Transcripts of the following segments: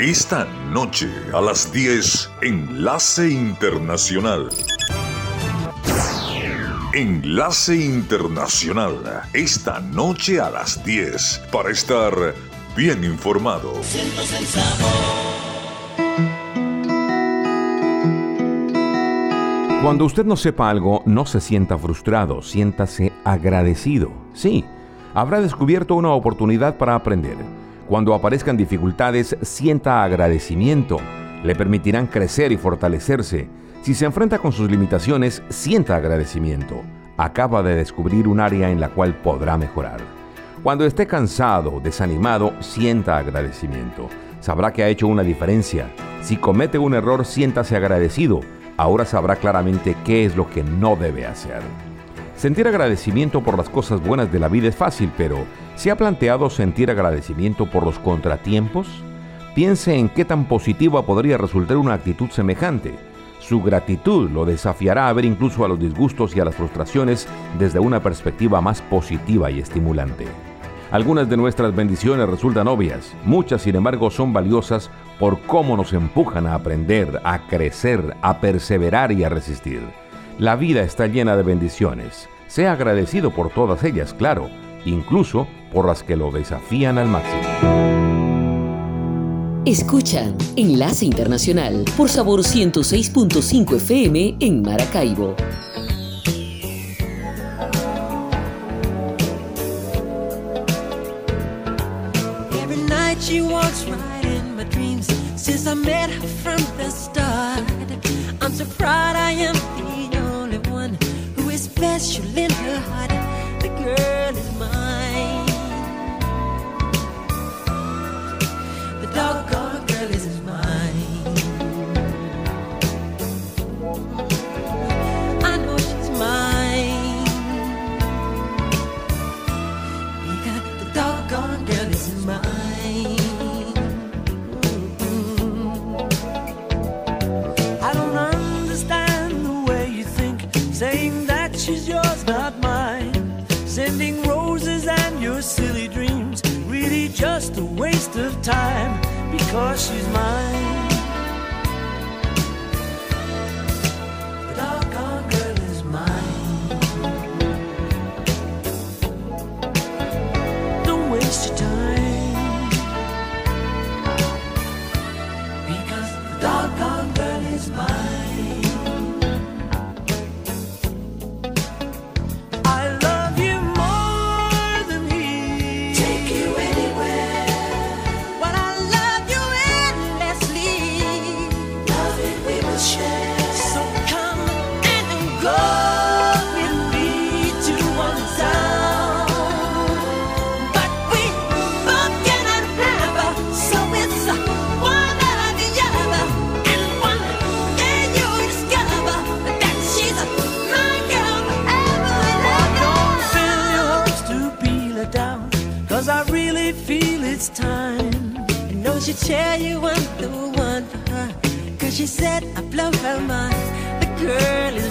Esta noche a las 10, Enlace Internacional. Enlace Internacional. Esta noche a las 10 para estar bien informado. Cuando usted no sepa algo, no se sienta frustrado, siéntase agradecido. Sí, habrá descubierto una oportunidad para aprender cuando aparezcan dificultades, sienta agradecimiento. Le permitirán crecer y fortalecerse. Si se enfrenta con sus limitaciones, sienta agradecimiento. Acaba de descubrir un área en la cual podrá mejorar. Cuando esté cansado, desanimado, sienta agradecimiento. Sabrá que ha hecho una diferencia. Si comete un error, siéntase agradecido. Ahora sabrá claramente qué es lo que no debe hacer. Sentir agradecimiento por las cosas buenas de la vida es fácil, pero ¿Se ha planteado sentir agradecimiento por los contratiempos? Piense en qué tan positiva podría resultar una actitud semejante. Su gratitud lo desafiará a ver incluso a los disgustos y a las frustraciones desde una perspectiva más positiva y estimulante. Algunas de nuestras bendiciones resultan obvias, muchas sin embargo son valiosas por cómo nos empujan a aprender, a crecer, a perseverar y a resistir. La vida está llena de bendiciones. Sea agradecido por todas ellas, claro, incluso por las que lo desafían al máximo. Escuchan Enlace Internacional por Sabor 106.5 FM en Maracaibo. Every night she walks right in my dreams since I met her from the start. I'm so proud I am the only one who is special in her heart. The girl is mine. Waste of time because she's mine. It's time. I know she'll tell you I'm the one for her, cause she said I blow her mind. The girl is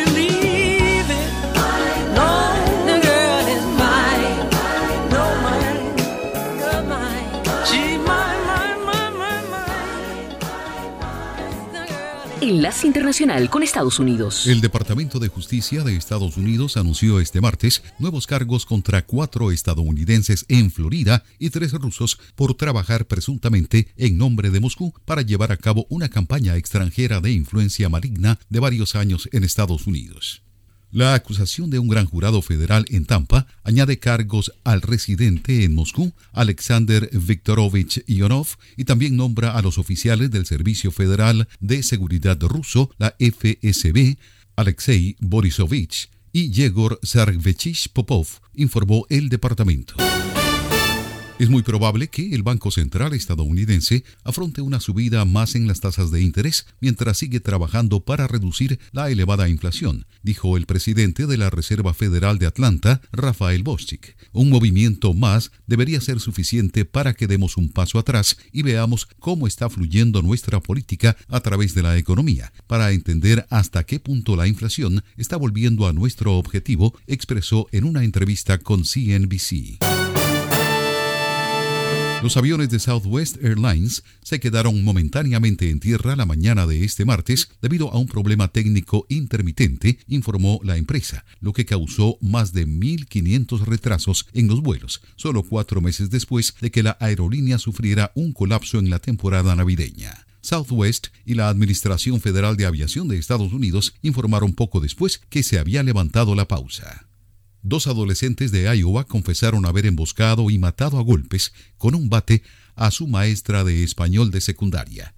Enlace Internacional con Estados Unidos. El Departamento de Justicia de Estados Unidos anunció este martes nuevos cargos contra cuatro estadounidenses en Florida y tres rusos por trabajar presuntamente en nombre de Moscú para llevar a cabo una campaña extranjera de influencia maligna de varios años en Estados Unidos. La acusación de un gran jurado federal en Tampa añade cargos al residente en Moscú, Alexander Viktorovich Ionov, y también nombra a los oficiales del Servicio Federal de Seguridad ruso, la FSB, Alexei Borisovich y Yegor Sergevich Popov, informó el departamento. Es muy probable que el Banco Central estadounidense afronte una subida más en las tasas de interés mientras sigue trabajando para reducir la elevada inflación, dijo el presidente de la Reserva Federal de Atlanta, Rafael Bostic. Un movimiento más debería ser suficiente para que demos un paso atrás y veamos cómo está fluyendo nuestra política a través de la economía, para entender hasta qué punto la inflación está volviendo a nuestro objetivo, expresó en una entrevista con CNBC. Los aviones de Southwest Airlines se quedaron momentáneamente en tierra la mañana de este martes debido a un problema técnico intermitente, informó la empresa, lo que causó más de 1.500 retrasos en los vuelos, solo cuatro meses después de que la aerolínea sufriera un colapso en la temporada navideña. Southwest y la Administración Federal de Aviación de Estados Unidos informaron poco después que se había levantado la pausa. Dos adolescentes de Iowa confesaron haber emboscado y matado a golpes con un bate a su maestra de español de secundaria.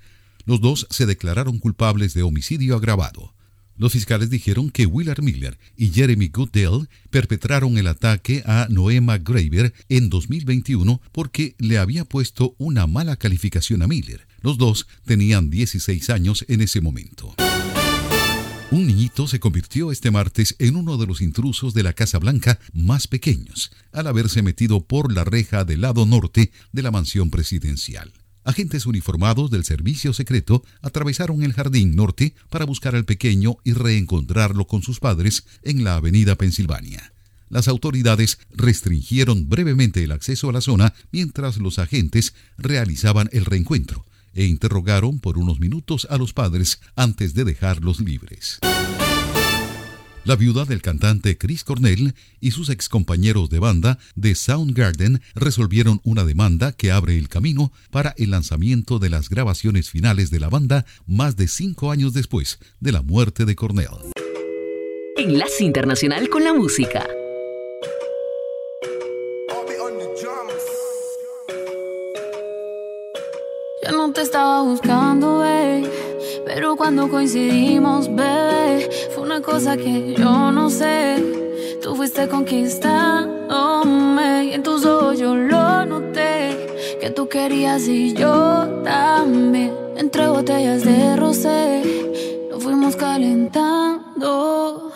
Los dos se declararon culpables de homicidio agravado. Los fiscales dijeron que Willard Miller y Jeremy Goodell perpetraron el ataque a Noema Graver en 2021 porque le había puesto una mala calificación a Miller. Los dos tenían 16 años en ese momento. Un niñito se convirtió este martes en uno de los intrusos de la Casa Blanca más pequeños, al haberse metido por la reja del lado norte de la mansión presidencial. Agentes uniformados del servicio secreto atravesaron el jardín norte para buscar al pequeño y reencontrarlo con sus padres en la avenida Pensilvania. Las autoridades restringieron brevemente el acceso a la zona mientras los agentes realizaban el reencuentro, e interrogaron por unos minutos a los padres antes de dejarlos libres. La viuda del cantante Chris Cornell y sus excompañeros de banda de Soundgarden resolvieron una demanda que abre el camino para el lanzamiento de las grabaciones finales de la banda más de cinco años después de la muerte de Cornell. Enlace Internacional con la Música. No te estaba buscando, bebé. Pero cuando coincidimos, bebé, fue una cosa que yo no sé. Tú fuiste conquistándome y en tus ojos yo lo noté. Que tú querías y yo también. Entre botellas de rosé, nos fuimos calentando.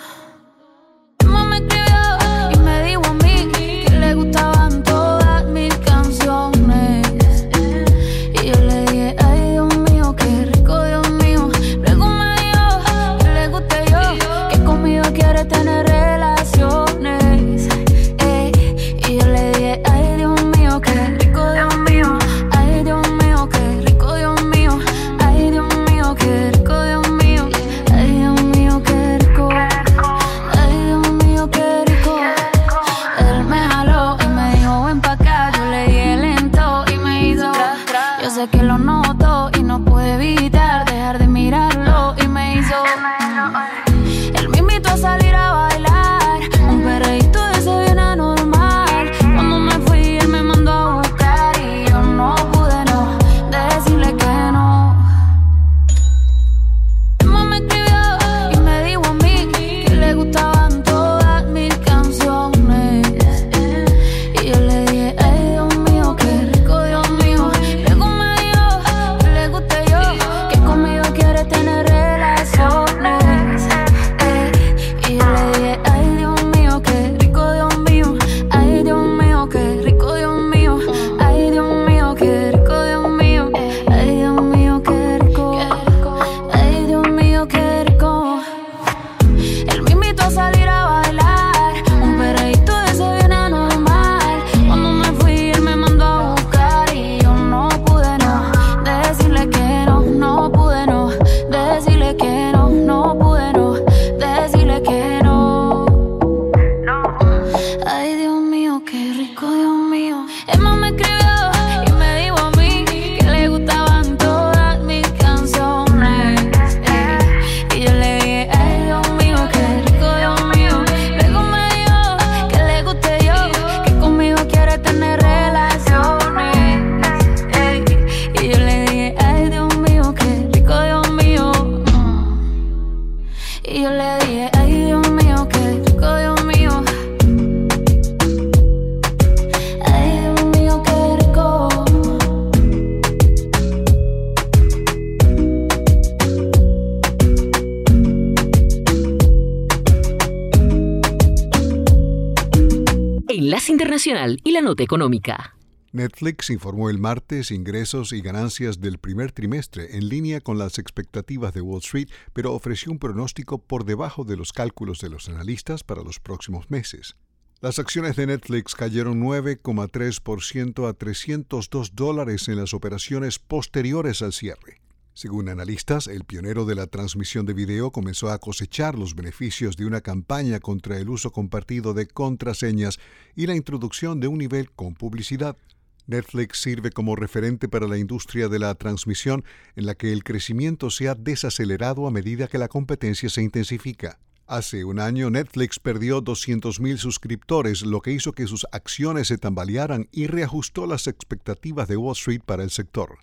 Y la Nota Económica. Netflix informó el martes ingresos y ganancias del primer trimestre en línea con las expectativas de Wall Street, pero ofreció un pronóstico por debajo de los cálculos de los analistas para los próximos meses. Las acciones de Netflix cayeron 9,3% a 302 dólares en las operaciones posteriores al cierre. Según analistas, el pionero de la transmisión de video comenzó a cosechar los beneficios de una campaña contra el uso compartido de contraseñas y la introducción de un nivel con publicidad. Netflix sirve como referente para la industria de la transmisión en la que el crecimiento se ha desacelerado a medida que la competencia se intensifica. Hace un año Netflix perdió 200.000 suscriptores, lo que hizo que sus acciones se tambalearan y reajustó las expectativas de Wall Street para el sector.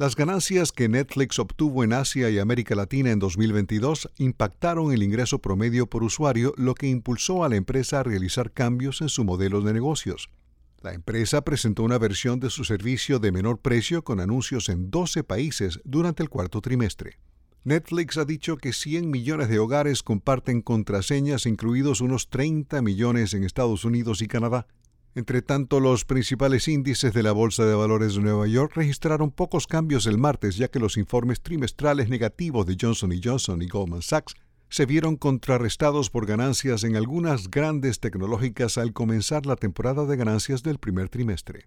Las ganancias que Netflix obtuvo en Asia y América Latina en 2022 impactaron el ingreso promedio por usuario, lo que impulsó a la empresa a realizar cambios en su modelo de negocios. La empresa presentó una versión de su servicio de menor precio con anuncios en 12 países durante el cuarto trimestre. Netflix ha dicho que 100 millones de hogares comparten contraseñas, incluidos unos 30 millones en Estados Unidos y Canadá. Entre tanto, los principales índices de la Bolsa de Valores de Nueva York registraron pocos cambios el martes, ya que los informes trimestrales negativos de Johnson Johnson y Goldman Sachs se vieron contrarrestados por ganancias en algunas grandes tecnológicas al comenzar la temporada de ganancias del primer trimestre.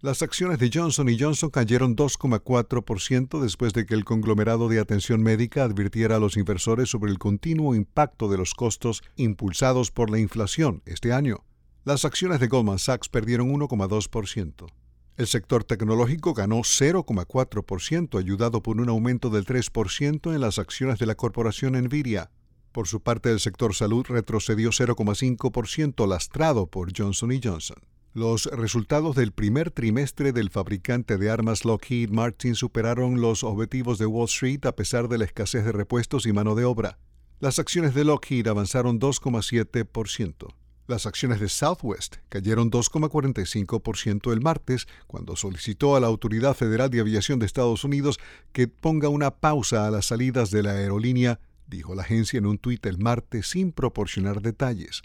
Las acciones de Johnson Johnson cayeron 2,4% después de que el conglomerado de atención médica advirtiera a los inversores sobre el continuo impacto de los costos impulsados por la inflación este año. Las acciones de Goldman Sachs perdieron 1,2%. El sector tecnológico ganó 0,4%, ayudado por un aumento del 3% en las acciones de la corporación Nvidia. Por su parte, el sector salud retrocedió 0,5%, lastrado por Johnson Johnson. Los resultados del primer trimestre del fabricante de armas Lockheed Martin superaron los objetivos de Wall Street a pesar de la escasez de repuestos y mano de obra. Las acciones de Lockheed avanzaron 2,7%. Las acciones de Southwest cayeron 2,45% el martes cuando solicitó a la Autoridad Federal de Aviación de Estados Unidos que ponga una pausa a las salidas de la aerolínea, dijo la agencia en un tuit el martes sin proporcionar detalles.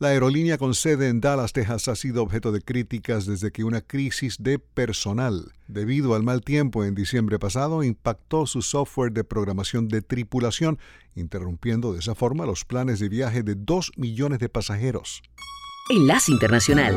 La aerolínea con sede en Dallas, Texas, ha sido objeto de críticas desde que una crisis de personal, debido al mal tiempo en diciembre pasado, impactó su software de programación de tripulación, interrumpiendo de esa forma los planes de viaje de 2 millones de pasajeros. Enlace Internacional.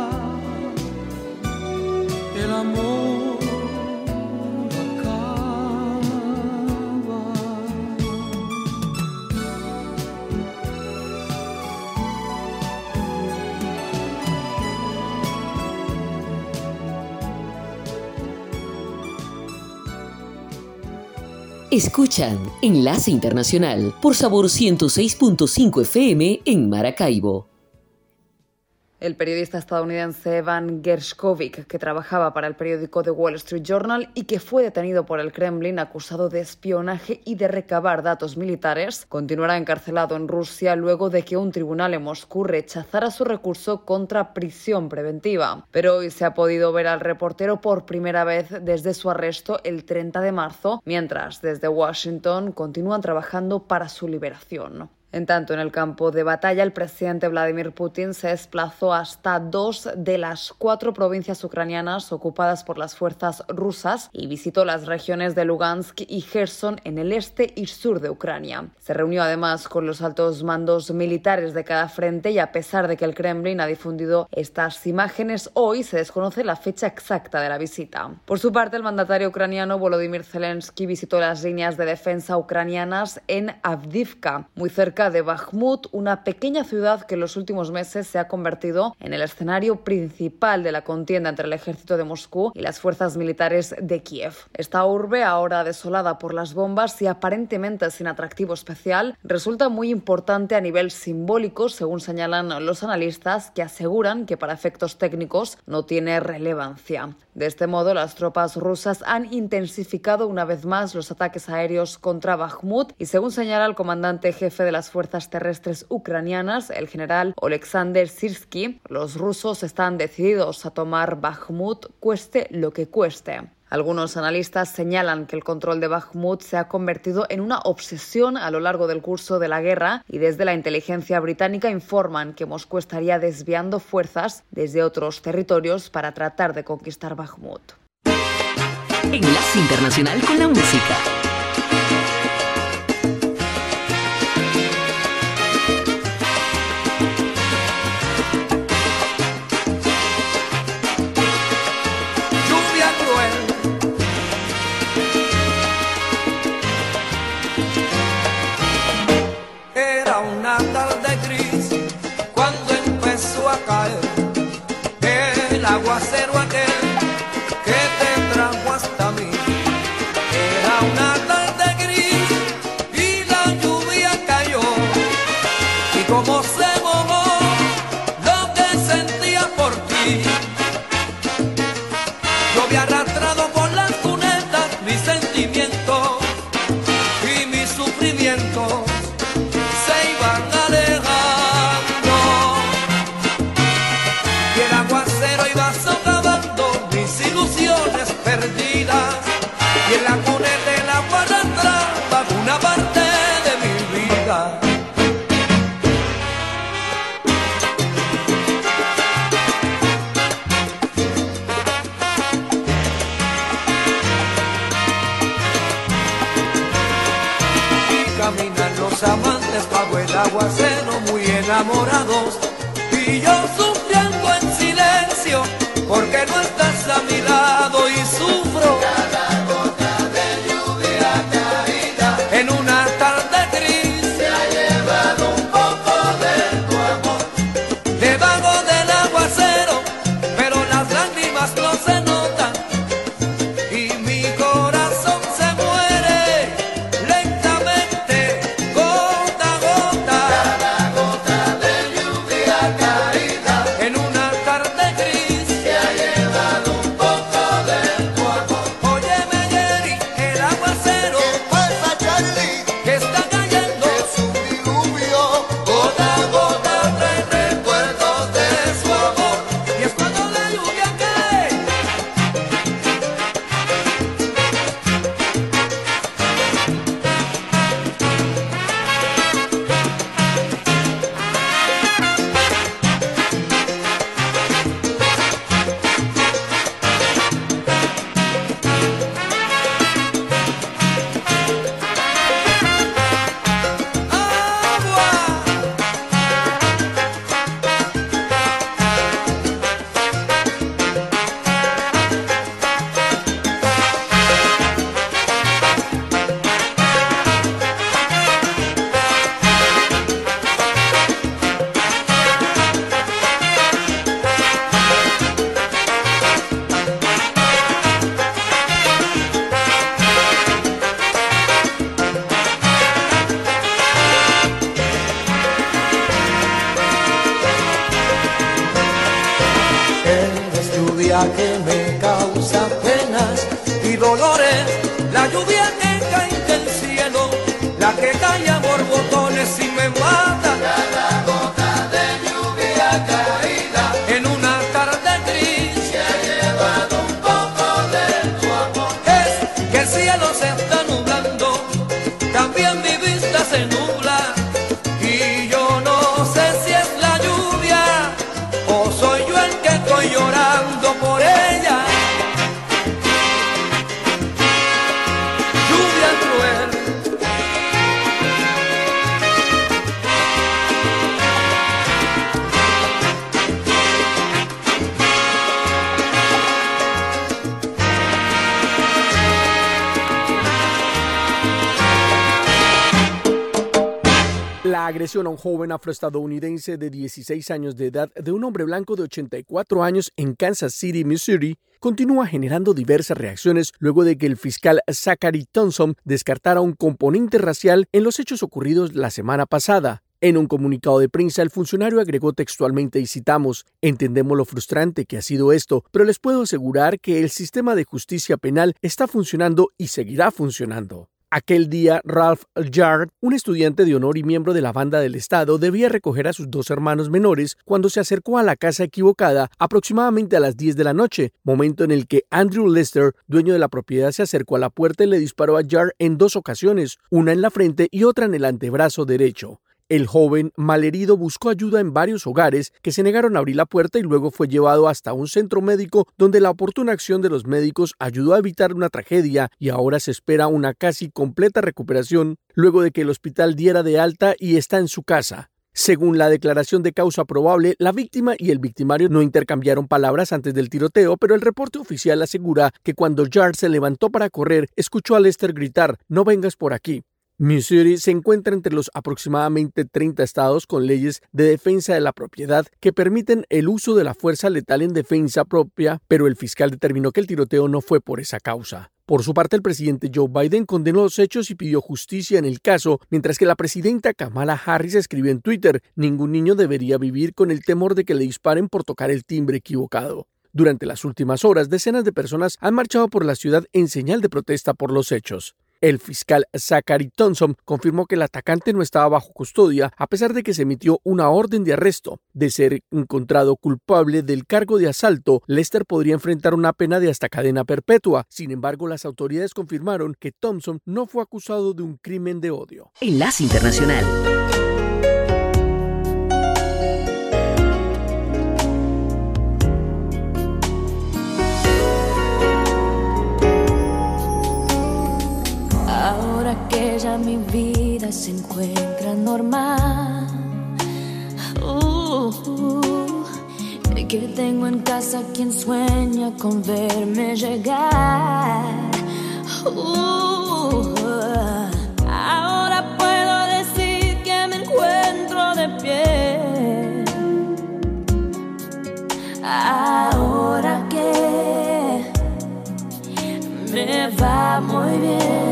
Escuchan Enlace Internacional por Sabor 106.5 FM en Maracaibo. El periodista estadounidense Evan Gershkovich, que trabajaba para el periódico The Wall Street Journal y que fue detenido por el Kremlin acusado de espionaje y de recabar datos militares, continuará encarcelado en Rusia luego de que un tribunal en Moscú rechazara su recurso contra prisión preventiva. Pero hoy se ha podido ver al reportero por primera vez desde su arresto el 30 de marzo, mientras desde Washington continúan trabajando para su liberación. En tanto, en el campo de batalla, el presidente Vladimir Putin se desplazó hasta dos de las cuatro provincias ucranianas ocupadas por las fuerzas rusas y visitó las regiones de Lugansk y Gerson en el este y sur de Ucrania. Se reunió además con los altos mandos militares de cada frente y a pesar de que el Kremlin ha difundido estas imágenes, hoy se desconoce la fecha exacta de la visita. Por su parte, el mandatario ucraniano Volodymyr Zelensky visitó las líneas de defensa ucranianas en Avdivka, muy cerca de Bakhmut, una pequeña ciudad que en los últimos meses se ha convertido en el escenario principal de la contienda entre el ejército de Moscú y las fuerzas militares de Kiev. Esta urbe, ahora desolada por las bombas y aparentemente sin atractivo especial, resulta muy importante a nivel simbólico, según señalan los analistas, que aseguran que para efectos técnicos no tiene relevancia. De este modo, las tropas rusas han intensificado una vez más los ataques aéreos contra Bakhmut y según señala el comandante jefe de las fuerzas terrestres ucranianas, el general Oleksandr Sirsky, los rusos están decididos a tomar Bakhmut cueste lo que cueste. Algunos analistas señalan que el control de Bakhmut se ha convertido en una obsesión a lo largo del curso de la guerra y desde la inteligencia británica informan que Moscú estaría desviando fuerzas desde otros territorios para tratar de conquistar Bakhmut. Enlace Internacional con la Música. Agresión a un joven afroestadounidense de 16 años de edad de un hombre blanco de 84 años en Kansas City, Missouri, continúa generando diversas reacciones luego de que el fiscal Zachary Thompson descartara un componente racial en los hechos ocurridos la semana pasada. En un comunicado de prensa, el funcionario agregó textualmente y citamos, entendemos lo frustrante que ha sido esto, pero les puedo asegurar que el sistema de justicia penal está funcionando y seguirá funcionando. Aquel día, Ralph Yard, un estudiante de honor y miembro de la banda del Estado, debía recoger a sus dos hermanos menores cuando se acercó a la casa equivocada aproximadamente a las 10 de la noche, momento en el que Andrew Lester, dueño de la propiedad, se acercó a la puerta y le disparó a Yard en dos ocasiones, una en la frente y otra en el antebrazo derecho. El joven, malherido, buscó ayuda en varios hogares que se negaron a abrir la puerta y luego fue llevado hasta un centro médico donde la oportuna acción de los médicos ayudó a evitar una tragedia y ahora se espera una casi completa recuperación luego de que el hospital diera de alta y está en su casa. Según la declaración de causa probable, la víctima y el victimario no intercambiaron palabras antes del tiroteo, pero el reporte oficial asegura que cuando Yard se levantó para correr, escuchó a Lester gritar, no vengas por aquí. Missouri se encuentra entre los aproximadamente 30 estados con leyes de defensa de la propiedad que permiten el uso de la fuerza letal en defensa propia, pero el fiscal determinó que el tiroteo no fue por esa causa. Por su parte, el presidente Joe Biden condenó los hechos y pidió justicia en el caso, mientras que la presidenta Kamala Harris escribió en Twitter, ningún niño debería vivir con el temor de que le disparen por tocar el timbre equivocado. Durante las últimas horas, decenas de personas han marchado por la ciudad en señal de protesta por los hechos. El fiscal Zachary Thompson confirmó que el atacante no estaba bajo custodia a pesar de que se emitió una orden de arresto. De ser encontrado culpable del cargo de asalto, Lester podría enfrentar una pena de hasta cadena perpetua. Sin embargo, las autoridades confirmaron que Thompson no fue acusado de un crimen de odio. Enlace Internacional. Se encuentra normal, que tengo en casa quien sueña con verme llegar. Uh, ahora puedo decir que me encuentro de pie. Ahora que me va muy bien.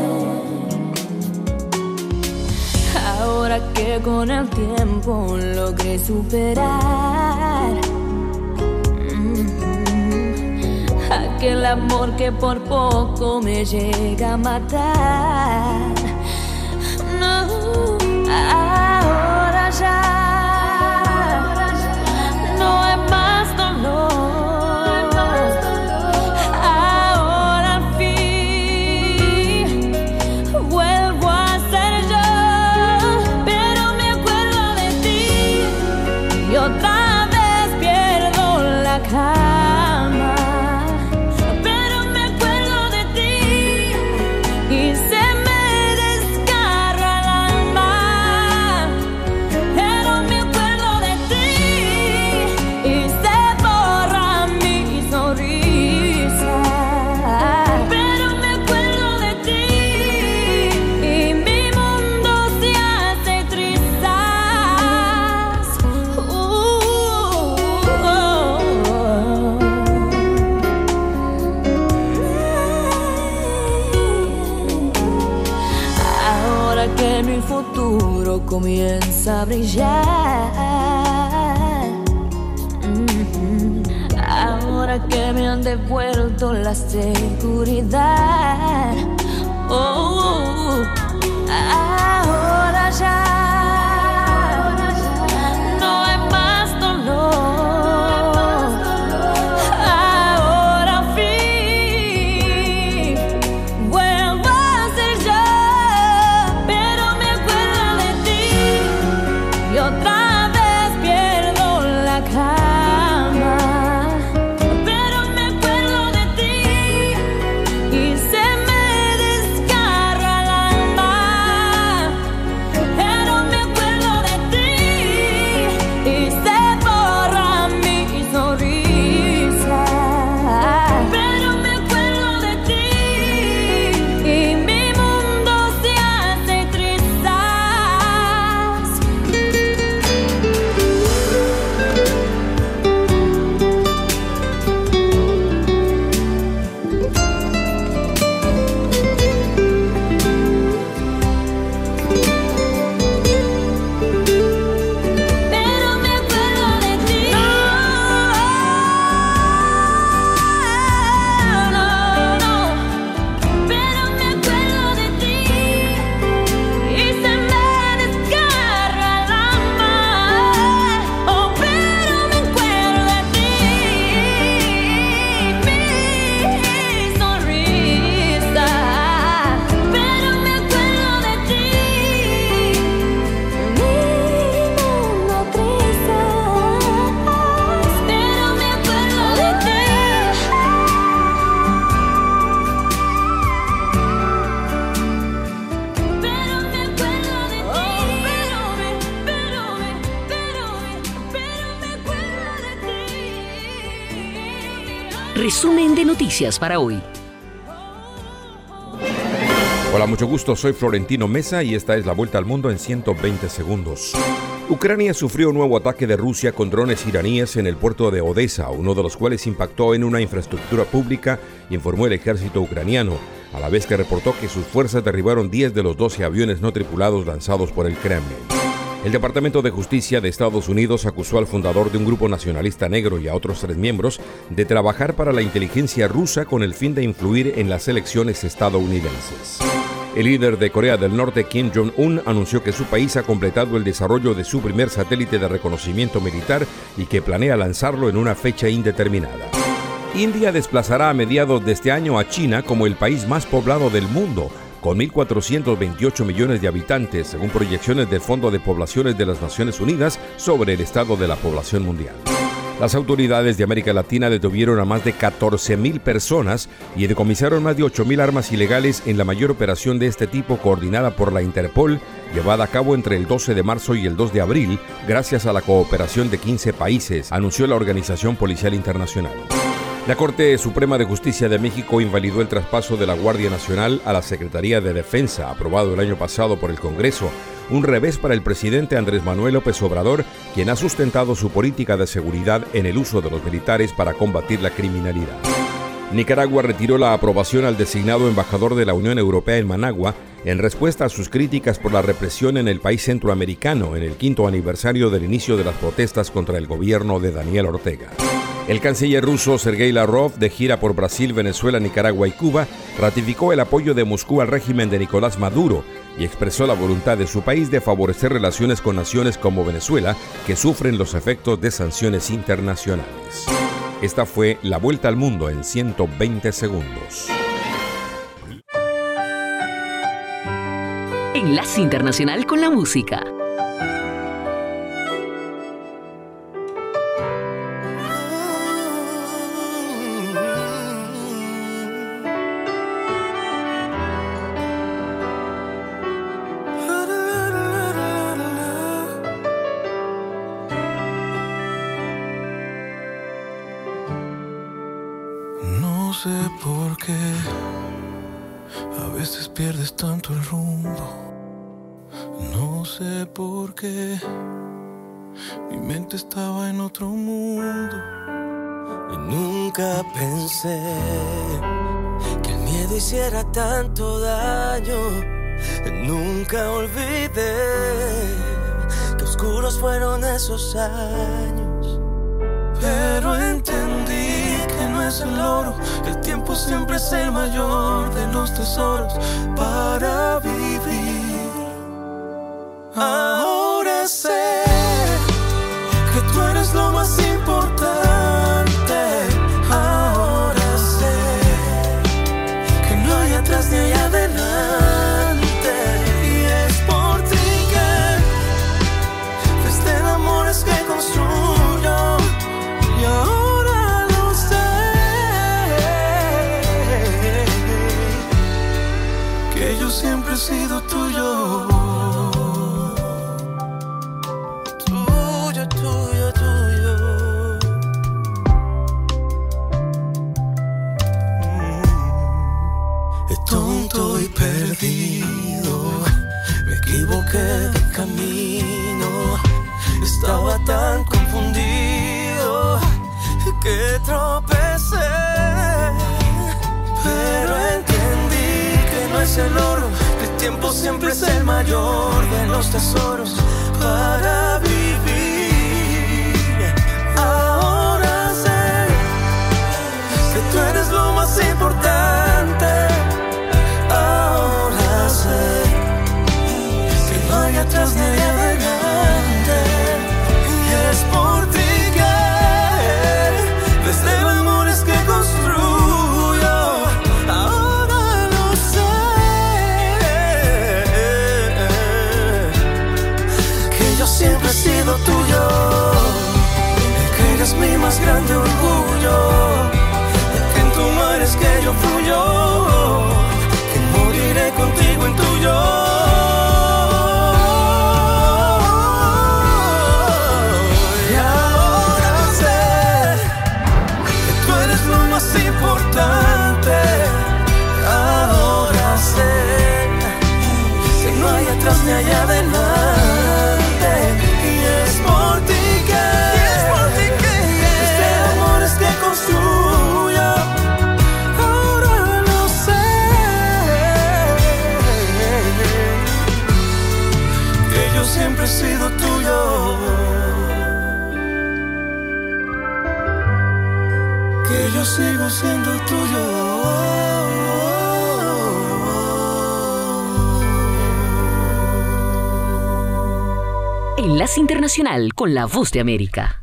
Que con el tiempo logré superar mm, aquel amor que por poco me llega a matar. No, ahora ya brillar. Mm, Ahora que me han devuelto la seguridad. Para hoy. Hola, mucho gusto. Soy Florentino Mesa y esta es la vuelta al mundo en 120 segundos. Ucrania sufrió un nuevo ataque de Rusia con drones iraníes en el puerto de Odessa, uno de los cuales impactó en una infraestructura pública, informó el ejército ucraniano, a la vez que reportó que sus fuerzas derribaron 10 de los 12 aviones no tripulados lanzados por el Kremlin. El Departamento de Justicia de Estados Unidos acusó al fundador de un grupo nacionalista negro y a otros tres miembros de trabajar para la inteligencia rusa con el fin de influir en las elecciones estadounidenses. El líder de Corea del Norte, Kim Jong-un, anunció que su país ha completado el desarrollo de su primer satélite de reconocimiento militar y que planea lanzarlo en una fecha indeterminada. India desplazará a mediados de este año a China como el país más poblado del mundo, con 1.428 millones de habitantes, según proyecciones del Fondo de Poblaciones de las Naciones Unidas sobre el estado de la población mundial. Las autoridades de América Latina detuvieron a más de 14.000 personas y decomisaron más de 8.000 armas ilegales en la mayor operación de este tipo coordinada por la Interpol, llevada a cabo entre el 12 de marzo y el 2 de abril, gracias a la cooperación de 15 países, anunció la Organización Policial Internacional. La Corte Suprema de Justicia de México invalidó el traspaso de la Guardia Nacional a la Secretaría de Defensa, aprobado el año pasado por el Congreso, un revés para el presidente Andrés Manuel López Obrador, quien ha sustentado su política de seguridad en el uso de los militares para combatir la criminalidad. Nicaragua retiró la aprobación al designado embajador de la Unión Europea en Managua en respuesta a sus críticas por la represión en el país centroamericano en el quinto aniversario del inicio de las protestas contra el gobierno de Daniel Ortega. El canciller ruso Sergei Lavrov, de gira por Brasil, Venezuela, Nicaragua y Cuba, ratificó el apoyo de Moscú al régimen de Nicolás Maduro y expresó la voluntad de su país de favorecer relaciones con naciones como Venezuela, que sufren los efectos de sanciones internacionales. Esta fue la vuelta al mundo en 120 segundos. Enlace Internacional con la Música. Estaba en otro mundo. Y nunca pensé que el miedo hiciera tanto daño. Nunca olvidé que oscuros fueron esos años. Pero entendí que no es el oro, el tiempo siempre es el mayor de los tesoros para vivir. Ahora sé yo mayor de los tesoros Para Con la Voz de América.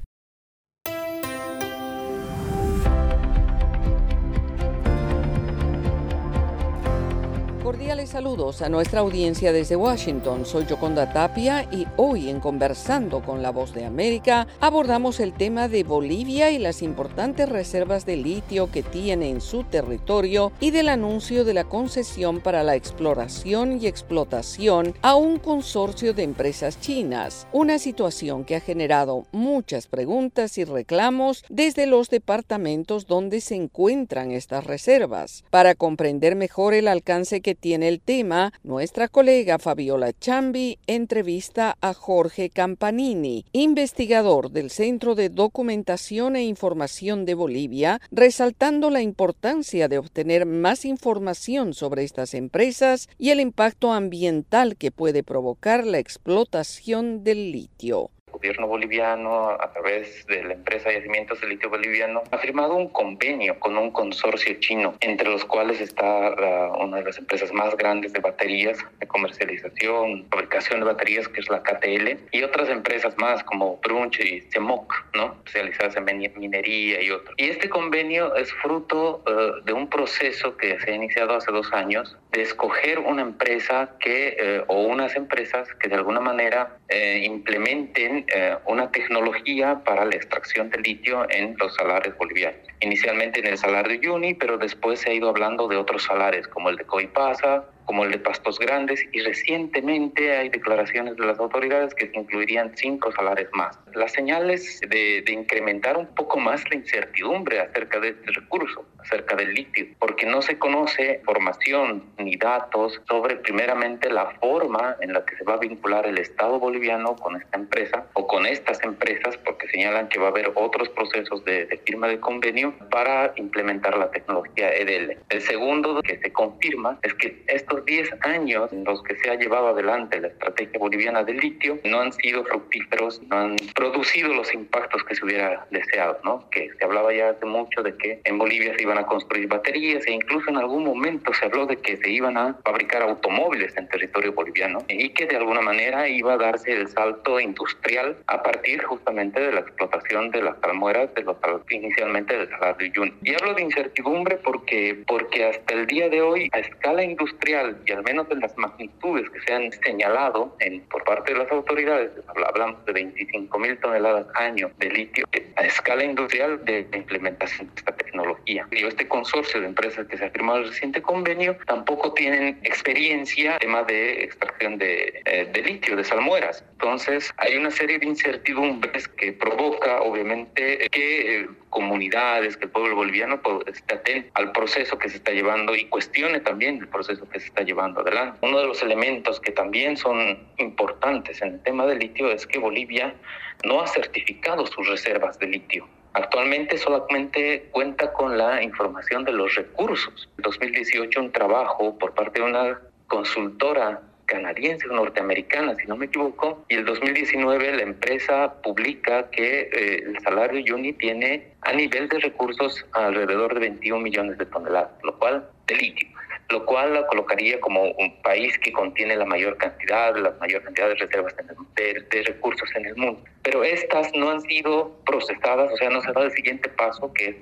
A nuestra audiencia desde Washington. Soy Yoconda Tapia y hoy en Conversando con la Voz de América abordamos el tema de Bolivia y las importantes reservas de litio que tiene en su territorio y del anuncio de la concesión para la exploración y explotación a un consorcio de empresas chinas. Una situación que ha generado muchas preguntas y reclamos desde los departamentos donde se encuentran estas reservas. Para comprender mejor el alcance que tiene el tema, nuestra colega Fabiola Chambi entrevista a Jorge Campanini, investigador del Centro de Documentación e Información de Bolivia, resaltando la importancia de obtener más información sobre estas empresas y el impacto ambiental que puede provocar la explotación del litio gobierno boliviano, a través de la empresa Yacimientos de Litio Boliviano, ha firmado un convenio con un consorcio chino, entre los cuales está la, una de las empresas más grandes de baterías, de comercialización, fabricación de baterías, que es la KTL, y otras empresas más como Brunch y Semoc, ¿no? especializadas en minería y otros. Y este convenio es fruto uh, de un proceso que se ha iniciado hace dos años de escoger una empresa que, eh, o unas empresas que de alguna manera eh, implementen eh, una tecnología para la extracción de litio en los salares bolivianos. Inicialmente en el salar de pero después se ha ido hablando de otros salares, como el de Coipasa, como el de Pastos Grandes, y recientemente hay declaraciones de las autoridades que se incluirían cinco salares más. Las señales de, de incrementar un poco más la incertidumbre acerca de este recurso, acerca del litio, porque no se conoce información ni datos sobre primeramente la forma en la que se va a vincular el Estado boliviano con esta empresa o con estas empresas, porque señalan que va a haber otros procesos de, de firma de convenio para implementar la tecnología EDL. El segundo que se confirma es que estos 10 años en los que se ha llevado adelante la estrategia boliviana del litio no han sido fructíferos, no han producido los impactos que se hubiera deseado, ¿no? Que se hablaba ya hace mucho de que en Bolivia se iban a construir baterías e incluso en algún momento se habló de que se iban a fabricar automóviles en territorio boliviano y que de alguna manera iba a darse el salto industrial a partir justamente de la explotación de las salmueras de los inicialmente del salar de Uyuni. Y hablo de incertidumbre porque porque hasta el día de hoy a escala industrial y al menos en las magnitudes que se han señalado en, por parte de las autoridades, hablamos de 25 mil toneladas año de litio a escala industrial de implementación de esta tecnología. Y este consorcio de empresas que se ha firmado el reciente convenio tampoco tienen experiencia en temas de extracción de, eh, de litio, de salmueras. Entonces hay una serie de incertidumbres que provoca obviamente que eh, comunidades, que el pueblo boliviano pues, esté atento al proceso que se está llevando y cuestione también el proceso que se está llevando adelante. Uno de los elementos que también son importantes en el tema del litio es que Bolivia no ha certificado sus reservas de litio. Actualmente solamente cuenta con la información de los recursos. En 2018 un trabajo por parte de una consultora canadiense o norteamericana, si no me equivoco, y el 2019 la empresa publica que eh, el salario Uni tiene a nivel de recursos alrededor de 21 millones de toneladas, lo cual de litio, lo cual la colocaría como un país que contiene la mayor cantidad, la mayor cantidad de reservas en el, de, recursos en el mundo. Pero estas no han sido procesadas, o sea, no se ha dado el siguiente paso que es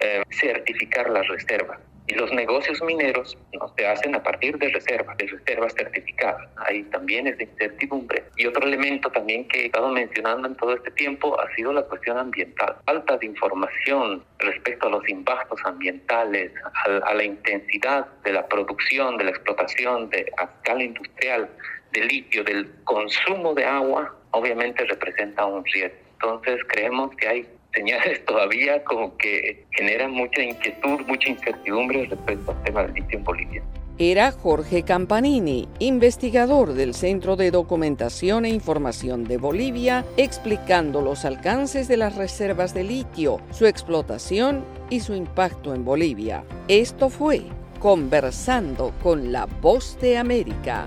eh, certificar las reservas. Y los negocios mineros se hacen a partir de reservas, de reservas certificadas. Ahí también es de incertidumbre. Y otro elemento también que he estado mencionando en todo este tiempo ha sido la cuestión ambiental. Falta de información respecto a los impactos ambientales, a, a la intensidad de la producción, de la explotación de, a escala industrial del litio, del consumo de agua, obviamente representa un riesgo. Entonces creemos que hay señales todavía como que generan mucha inquietud, mucha incertidumbre respecto al tema del litio en Bolivia. Era Jorge Campanini, investigador del Centro de Documentación e Información de Bolivia, explicando los alcances de las reservas de litio, su explotación y su impacto en Bolivia. Esto fue Conversando con la Voz de América.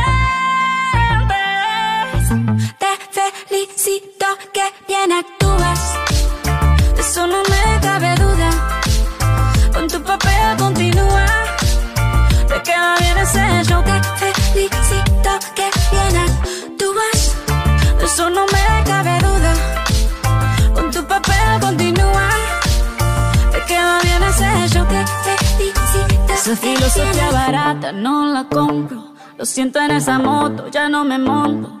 Felicito que bien actúas. De eso no me cabe duda. Con tu papel continúa. Te queda bien ese show. Te felicito que bien actúas. De eso no me cabe duda. Con tu papel continúa. Te queda bien ese show. Te felicito. Esa filosofía barata no la compro. Lo siento en esa moto, ya no me monto.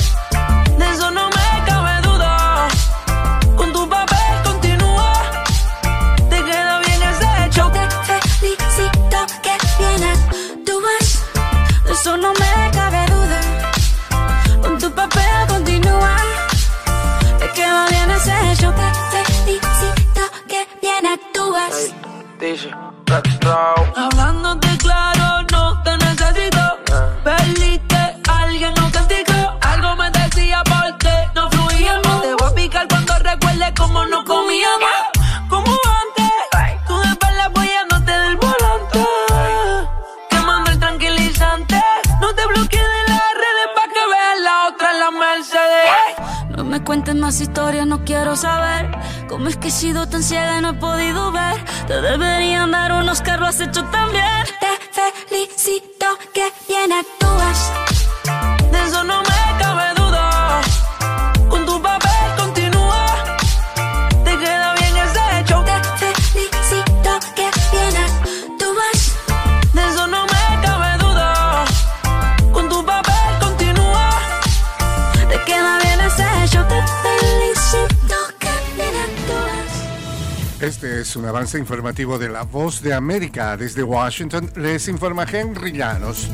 Unos carros, has hecho también. Informativo de La Voz de América. Desde Washington les informa Henry Llanos.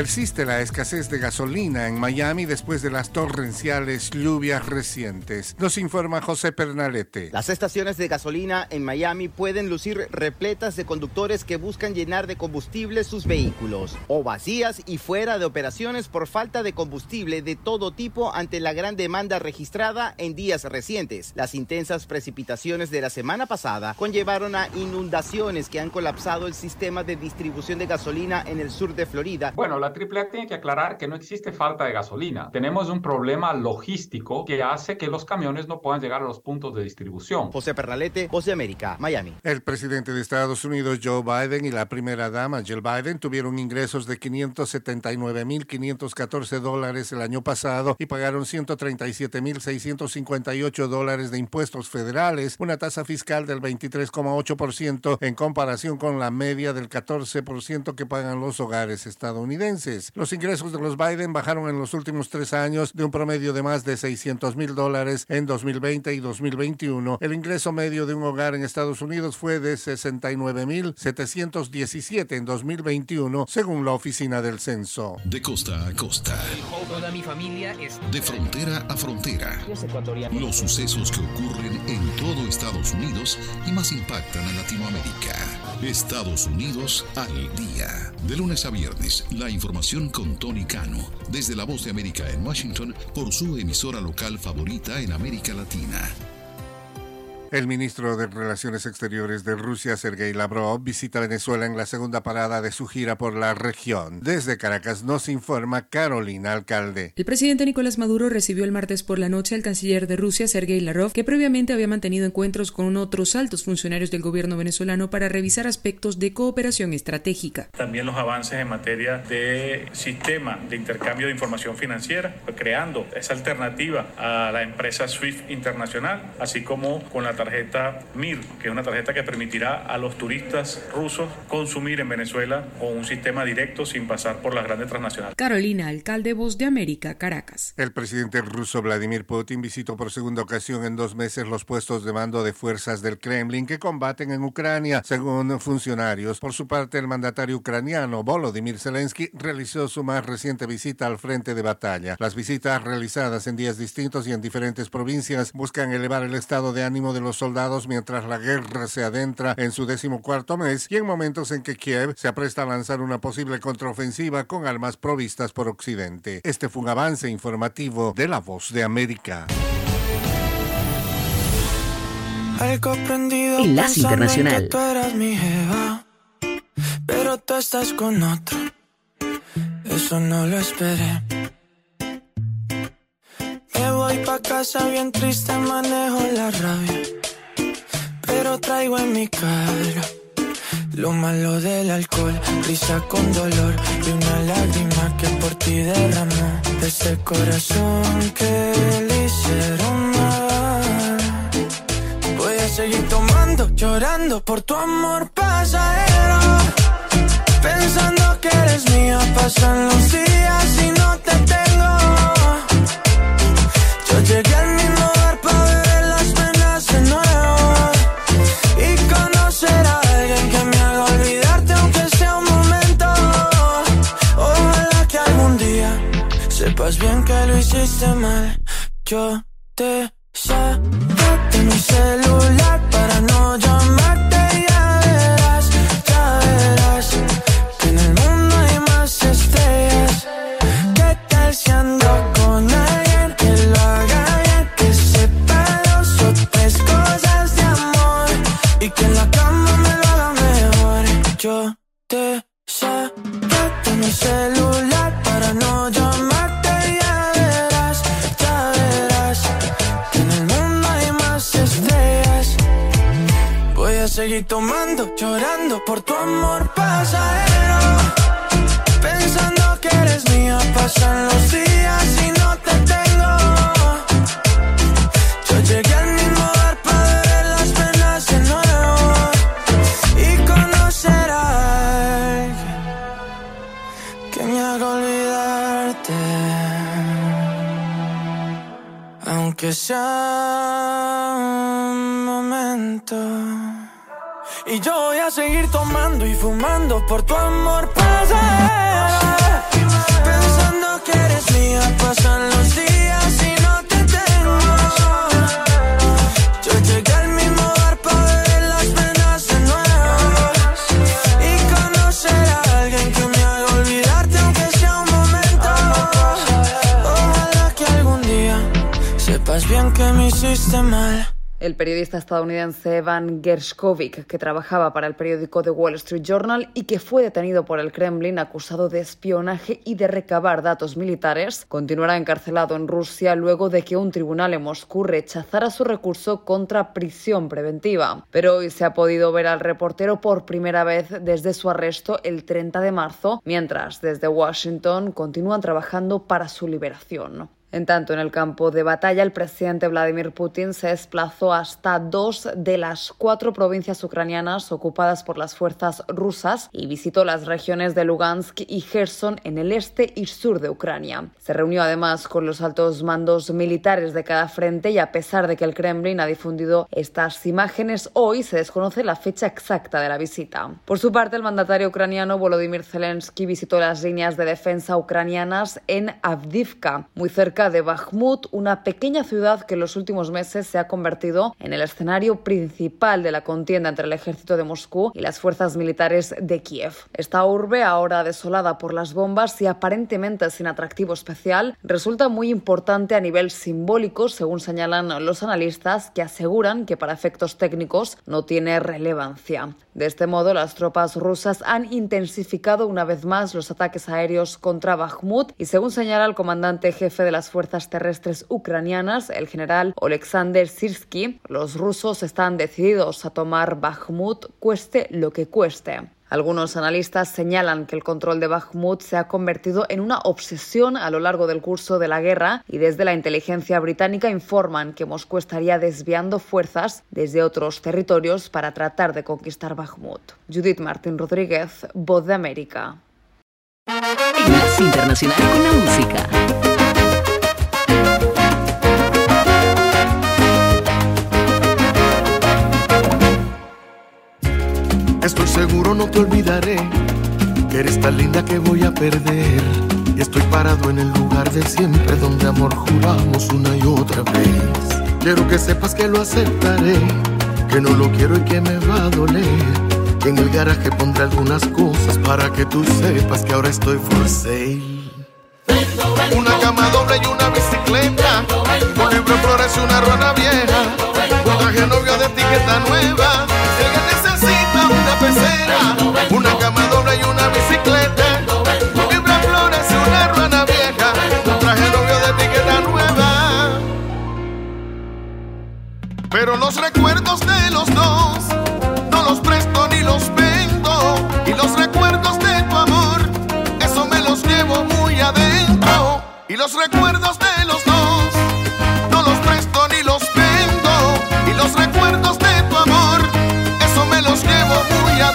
Persiste la escasez de gasolina en Miami después de las torrenciales lluvias recientes. Nos informa José Pernalete. Las estaciones de gasolina en Miami pueden lucir repletas de conductores que buscan llenar de combustible sus vehículos, o vacías y fuera de operaciones por falta de combustible de todo tipo ante la gran demanda registrada en días recientes. Las intensas precipitaciones de la semana pasada conllevaron a inundaciones que han colapsado el sistema de distribución de gasolina en el sur de Florida. Bueno, la AAA tiene que aclarar que no existe falta de gasolina. Tenemos un problema logístico que hace que los camiones no puedan llegar a los puntos de distribución. José Pernalete, Voz de América, Miami. El presidente de Estados Unidos, Joe Biden, y la primera dama, Jill Biden, tuvieron ingresos de 579.514 dólares el año pasado y pagaron 137.658 dólares de impuestos federales, una tasa fiscal del 23,8% en comparación con la media del 14% que pagan los hogares estadounidenses. Los ingresos de los Biden bajaron en los últimos tres años de un promedio de más de 600 mil dólares en 2020 y 2021. El ingreso medio de un hogar en Estados Unidos fue de 69.717 en 2021, según la oficina del censo. De costa a costa, Toda mi familia es de frontera a frontera, los sucesos que ocurren en todo Estados Unidos y más impactan a Latinoamérica. Estados Unidos al día. De lunes a viernes, la información con Tony Cano, desde la Voz de América en Washington, por su emisora local favorita en América Latina. El ministro de Relaciones Exteriores de Rusia, Sergei Lavrov, visita Venezuela en la segunda parada de su gira por la región. Desde Caracas nos informa Carolina Alcalde. El presidente Nicolás Maduro recibió el martes por la noche al canciller de Rusia, Sergei Lavrov, que previamente había mantenido encuentros con otros altos funcionarios del gobierno venezolano para revisar aspectos de cooperación estratégica. También los avances en materia de sistema de intercambio de información financiera, creando esa alternativa a la empresa SWIFT internacional, así como con la tarjeta MIR, que es una tarjeta que permitirá a los turistas rusos consumir en Venezuela con un sistema directo sin pasar por las grandes transnacionales. Carolina, alcalde Voz de América, Caracas. El presidente ruso Vladimir Putin visitó por segunda ocasión en dos meses los puestos de mando de fuerzas del Kremlin que combaten en Ucrania, según funcionarios. Por su parte, el mandatario ucraniano Volodymyr Zelensky realizó su más reciente visita al frente de batalla. Las visitas realizadas en días distintos y en diferentes provincias buscan elevar el estado de ánimo de los soldados mientras la guerra se adentra en su decimocuarto mes y en momentos en que Kiev se apresta a lanzar una posible contraofensiva con armas provistas por Occidente. Este fue un avance informativo de La Voz de América. Enlace Internacional. que tú eras mi jeva, pero tú estás con otro. Eso no lo esperé. Voy pa casa bien triste, manejo la rabia, pero traigo en mi cara lo malo del alcohol, risa con dolor y una lágrima que por ti derramó de ese corazón que le hicieron mal. Voy a seguir tomando, llorando por tu amor pasajero. Pensando que eres mía, pasan los días y no te tengo. Yo llegué al mismo bar para beber las penas de nuevo. Y conocer a alguien que me haga olvidarte, aunque sea un momento. Ojalá que algún día sepas bien que lo hiciste mal. Yo te saqué de mi celular para no llamarte. Yo te saqué mi celular para no llamarte. Ya verás, ya verás que en el mundo hay más estrellas. Voy a seguir tomando, llorando por tu amor pasajero. Pensando que eres mía, pasan los días y no te tengo. Aunque sea un momento. Y yo voy a seguir tomando y fumando por tu amor pasajero. Pensando que eres mía, pasan El periodista estadounidense Evan Gershkovich, que trabajaba para el periódico The Wall Street Journal y que fue detenido por el Kremlin acusado de espionaje y de recabar datos militares, continuará encarcelado en Rusia luego de que un tribunal en Moscú rechazara su recurso contra prisión preventiva. Pero hoy se ha podido ver al reportero por primera vez desde su arresto el 30 de marzo, mientras desde Washington continúan trabajando para su liberación. En tanto, en el campo de batalla, el presidente Vladimir Putin se desplazó hasta dos de las cuatro provincias ucranianas ocupadas por las fuerzas rusas y visitó las regiones de Lugansk y Gerson en el este y sur de Ucrania. Se reunió además con los altos mandos militares de cada frente y a pesar de que el Kremlin ha difundido estas imágenes, hoy se desconoce la fecha exacta de la visita. Por su parte, el mandatario ucraniano Volodymyr Zelensky visitó las líneas de defensa ucranianas en Avdivka, muy cerca de Bakhmut, una pequeña ciudad que en los últimos meses se ha convertido en el escenario principal de la contienda entre el ejército de Moscú y las fuerzas militares de Kiev. Esta urbe, ahora desolada por las bombas y aparentemente sin atractivo especial, resulta muy importante a nivel simbólico, según señalan los analistas, que aseguran que para efectos técnicos no tiene relevancia. De este modo, las tropas rusas han intensificado una vez más los ataques aéreos contra Bakhmut y según señala el comandante jefe de las fuerzas terrestres ucranianas, el general Oleksandr Sirsky, los rusos están decididos a tomar Bakhmut cueste lo que cueste. Algunos analistas señalan que el control de Bakhmut se ha convertido en una obsesión a lo largo del curso de la guerra y desde la inteligencia británica informan que Moscú estaría desviando fuerzas desde otros territorios para tratar de conquistar Bakhmut. Judith Martín Rodríguez, Voz de América. Enlace Internacional con la Música. Seguro no te olvidaré que eres tan linda que voy a perder. Y estoy parado en el lugar de siempre donde amor juramos una y otra vez. Quiero que sepas que lo aceptaré, que no lo quiero y que me va a doler. Que en el garaje pondré algunas cosas para que tú sepas que ahora estoy for sale. Una cama doble y una bicicleta, un libro flores y una ruana vieja, un traje novio de etiqueta nueva. Una cama doble y una bicicleta, de flores y una ruana vieja, un traje novio de etiqueta nueva. Pero los recuerdos de los dos no los presto ni los vendo. Y los recuerdos de tu amor, eso me los llevo muy adentro. Y los recuerdos de los dos no los presto ni los vendo. Y los recuerdos de tu amor, eso me los llevo muy adentro.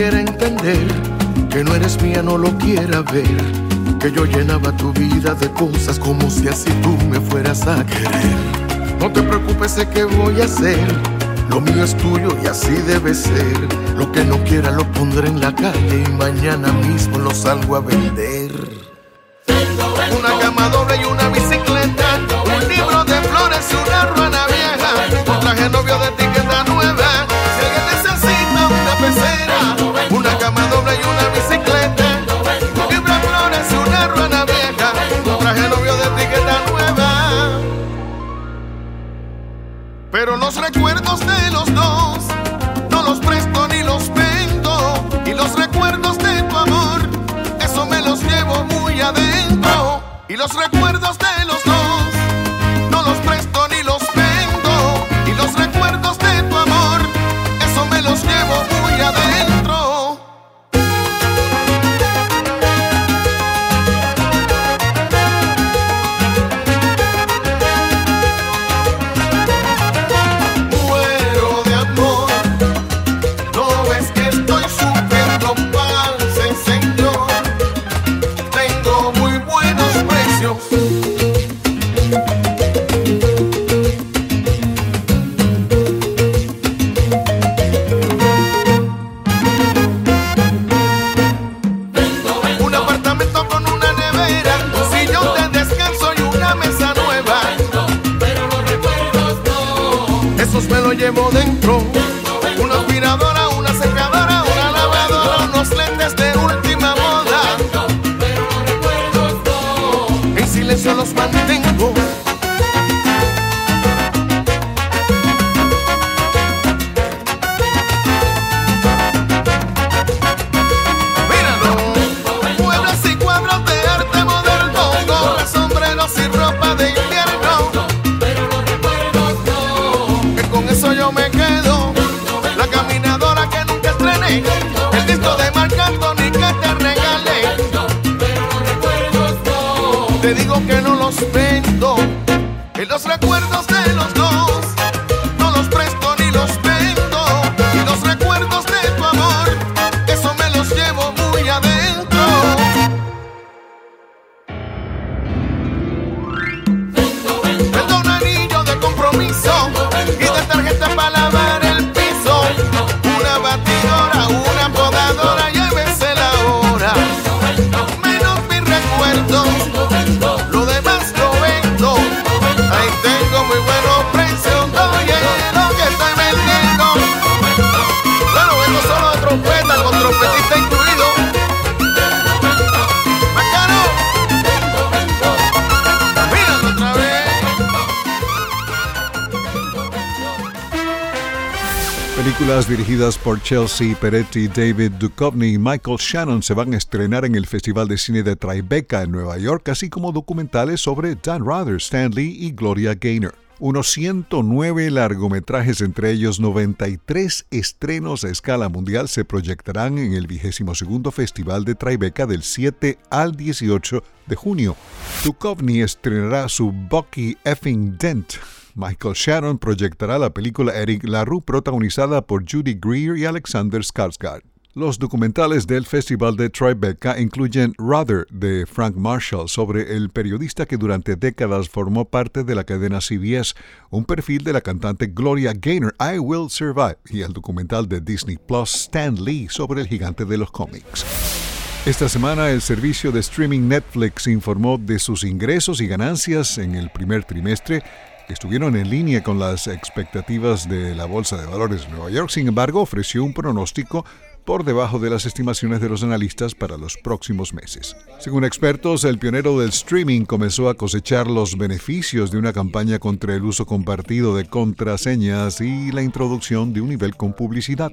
Quiera entender que no eres mía, no lo quiera ver. Que yo llenaba tu vida de cosas como si así tú me fueras a querer. No te preocupes, sé que voy a hacer. Lo mío es tuyo y así debe ser. Lo que no quiera lo pondré en la calle y mañana mismo lo salgo a vender. Una cama doble y una bicicleta, un libro de flores y una ruana Pero los recuerdos de los dos no los presto ni los vendo. Y los recuerdos de tu amor, eso me los llevo muy adentro. Y los recuerdos de los dos Películas dirigidas por Chelsea Peretti, David Duchovny y Michael Shannon se van a estrenar en el Festival de Cine de Tribeca en Nueva York, así como documentales sobre Dan Rather, Stan Lee y Gloria Gaynor. Unos 109 largometrajes, entre ellos 93 estrenos a escala mundial, se proyectarán en el 22 Festival de Tribeca del 7 al 18 de junio. Duchovny estrenará su Bucky Effing Dent, Michael Shannon proyectará la película Eric LaRue protagonizada por Judy Greer y Alexander Skarsgård. Los documentales del Festival de Tribeca incluyen Rather de Frank Marshall sobre el periodista que durante décadas formó parte de la cadena CBS, un perfil de la cantante Gloria Gaynor I Will Survive y el documental de Disney Plus Stan Lee sobre el gigante de los cómics. Esta semana el servicio de streaming Netflix informó de sus ingresos y ganancias en el primer trimestre estuvieron en línea con las expectativas de la Bolsa de Valores de Nueva York. Sin embargo, ofreció un pronóstico por debajo de las estimaciones de los analistas para los próximos meses. Según expertos, el pionero del streaming comenzó a cosechar los beneficios de una campaña contra el uso compartido de contraseñas y la introducción de un nivel con publicidad.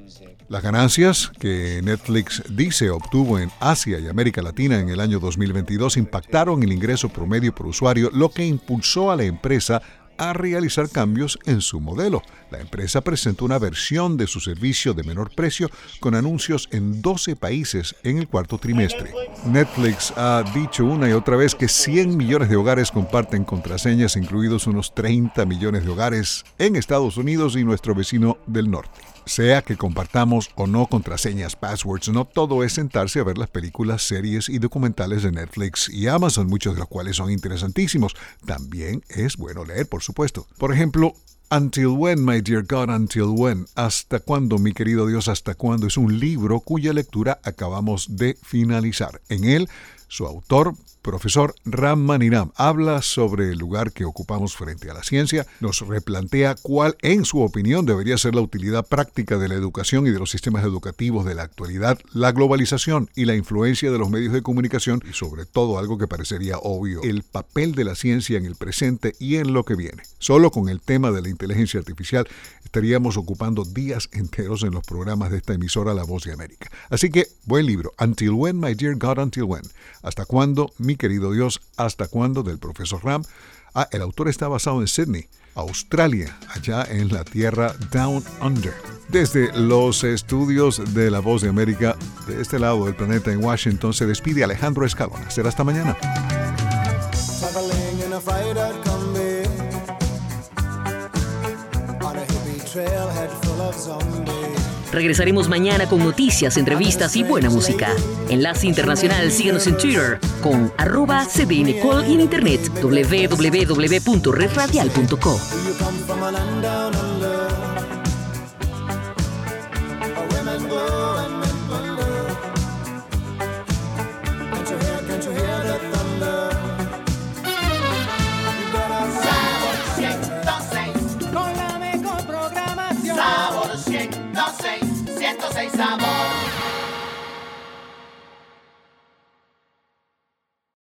Las ganancias que Netflix dice obtuvo en Asia y América Latina en el año 2022 impactaron el ingreso promedio por usuario, lo que impulsó a la empresa a realizar cambios en su modelo. La empresa presentó una versión de su servicio de menor precio con anuncios en 12 países en el cuarto trimestre. Netflix ha dicho una y otra vez que 100 millones de hogares comparten contraseñas, incluidos unos 30 millones de hogares en Estados Unidos y nuestro vecino del norte. Sea que compartamos o no contraseñas, passwords, no todo es sentarse a ver las películas, series y documentales de Netflix y Amazon, muchos de los cuales son interesantísimos. También es bueno leer, por supuesto. Por ejemplo, Until When, My Dear God, Until When. ¿Hasta cuándo, mi querido Dios, hasta cuándo? Es un libro cuya lectura acabamos de finalizar. En él, su autor, profesor Ram Maniram, habla sobre el lugar que ocupamos frente a la ciencia, nos replantea cuál, en su opinión, debería ser la utilidad práctica de la educación y de los sistemas educativos de la actualidad, la globalización y la influencia de los medios de comunicación y sobre todo algo que parecería obvio, el papel de la ciencia en el presente y en lo que viene. Solo con el tema de la inteligencia artificial estaríamos ocupando días enteros en los programas de esta emisora La Voz de América. Así que, buen libro, Until When, My Dear God, Until When. ¿Hasta cuándo, mi querido Dios? ¿Hasta cuándo? del profesor Ram. Ah, el autor está basado en Sydney, Australia, allá en la tierra Down Under. Desde los estudios de La Voz de América, de este lado del planeta en Washington, se despide Alejandro Escalona. Será hasta mañana. Regresaremos mañana con noticias, entrevistas y buena música. Enlace Internacional, síguenos en Twitter con arroba cdncall y en internet www.redradial.co. 家暴